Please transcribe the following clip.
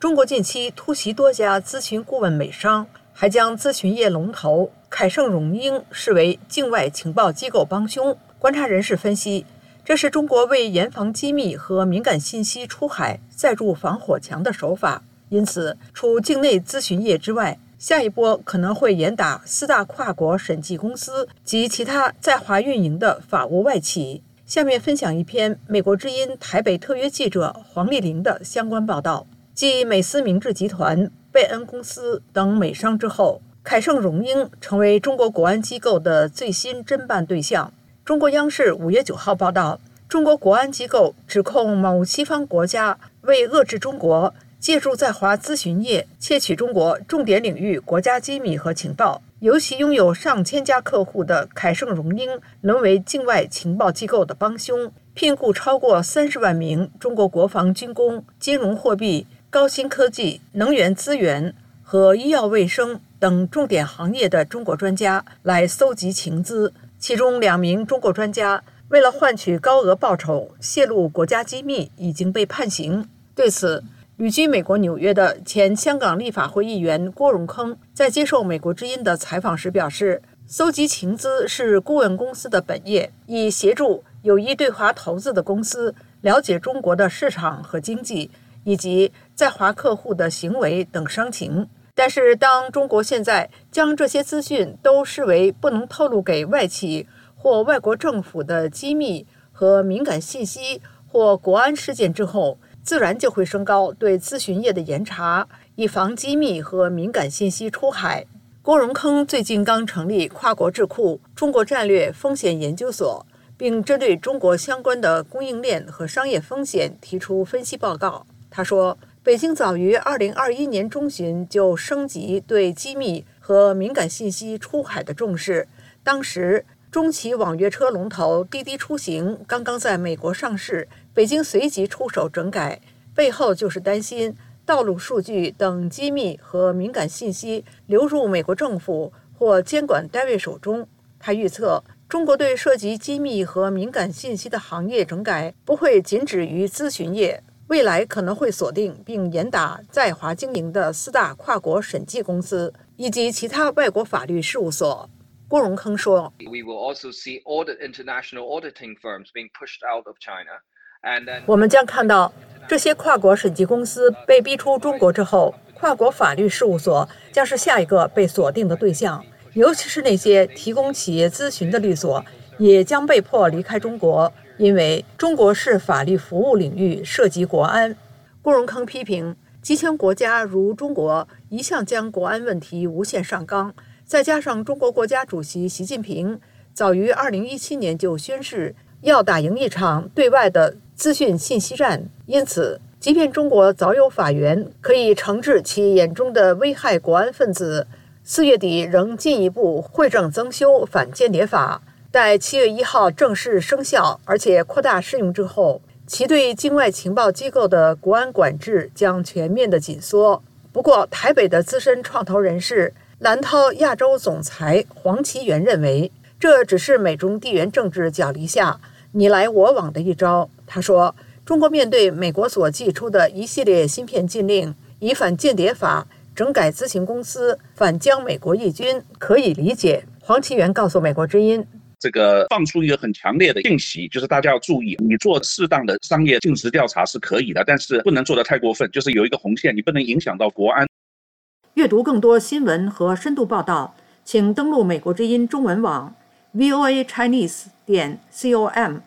中国近期突袭多家咨询顾问美商，还将咨询业龙头凯盛荣英视为境外情报机构帮凶。观察人士分析，这是中国为严防机密和敏感信息出海再筑防火墙的手法。因此，除境内咨询业之外，下一波可能会严打四大跨国审计公司及其他在华运营的法务外企。下面分享一篇美国之音台北特约记者黄丽玲的相关报道。继美思明治集团、贝恩公司等美商之后，凯盛荣英成为中国国安机构的最新侦办对象。中国央视五月九号报道，中国国安机构指控某西方国家为遏制中国，借助在华咨询业窃取中国重点领域国家机密和情报。尤其拥有上千家客户的凯盛荣英，沦为境外情报机构的帮凶，聘雇超过三十万名中国国防军工、金融货币。高新科技、能源资源和医药卫生等重点行业的中国专家来搜集情资，其中两名中国专家为了换取高额报酬泄露国家机密，已经被判刑。对此，旅居美国纽约的前香港立法会议员郭荣铿在接受美国之音的采访时表示：“搜集情资是顾问公司的本业，以协助有意对华投资的公司了解中国的市场和经济。”以及在华客户的行为等伤情，但是当中国现在将这些资讯都视为不能透露给外企或外国政府的机密和敏感信息或国安事件之后，自然就会升高对咨询业的严查，以防机密和敏感信息出海。郭荣铿最近刚成立跨国智库中国战略风险研究所，并针对中国相关的供应链和商业风险提出分析报告。他说：“北京早于2021年中旬就升级对机密和敏感信息出海的重视。当时，中企网约车龙头滴滴出行刚刚在美国上市，北京随即出手整改，背后就是担心道路数据等机密和敏感信息流入美国政府或监管单位手中。”他预测，中国对涉及机密和敏感信息的行业整改不会仅止于咨询业。未来可能会锁定并严打在华经营的四大跨国审计公司以及其他外国法律事务所。郭荣铿说 we will also see all the international auditing firms being pushed out of China 我们将看到这些跨国审计公司被逼出中国之后，跨国法律事务所将是下一个被锁定的对象，尤其是那些提供企业咨询的律所，也将被迫离开中国。因为中国是法律服务领域涉及国安，郭荣铿批评，集权国家如中国一向将国安问题无限上纲，再加上中国国家主席习近平早于2017年就宣誓要打赢一场对外的资讯信息战，因此，即便中国早有法源可以惩治其眼中的危害国安分子，四月底仍进一步会正增修反间谍法。在七月一号正式生效，而且扩大适用之后，其对境外情报机构的国安管制将全面的紧缩。不过，台北的资深创投人士蓝涛亚洲总裁黄奇源认为，这只是美中地缘政治角力下你来我往的一招。他说：“中国面对美国所寄出的一系列芯片禁令，以反间谍法整改咨询公司，反将美国义军，可以理解。”黄奇源告诉美国之音。这个放出一个很强烈的信息，就是大家要注意，你做适当的商业尽职调查是可以的，但是不能做得太过分，就是有一个红线，你不能影响到国安。阅读更多新闻和深度报道，请登录美国之音中文网 voa chinese 点 com。